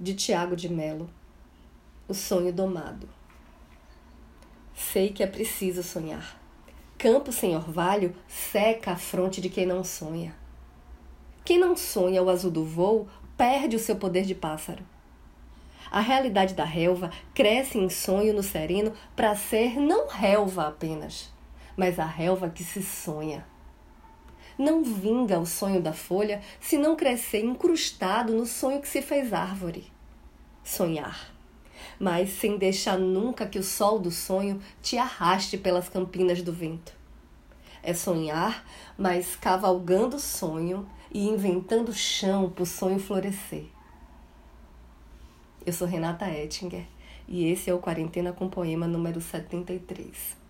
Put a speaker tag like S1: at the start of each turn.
S1: de Tiago de Melo. O sonho domado. Sei que é preciso sonhar. Campo sem orvalho seca a fronte de quem não sonha. Quem não sonha o azul do voo perde o seu poder de pássaro. A realidade da relva cresce em sonho no sereno para ser não relva apenas, mas a relva que se sonha. Não vinga o sonho da folha se não crescer incrustado no sonho que se fez árvore. Sonhar, mas sem deixar nunca que o sol do sonho te arraste pelas campinas do vento. É sonhar, mas cavalgando o sonho e inventando chão para o sonho florescer. Eu sou Renata Ettinger e esse é o Quarentena com Poema número 73.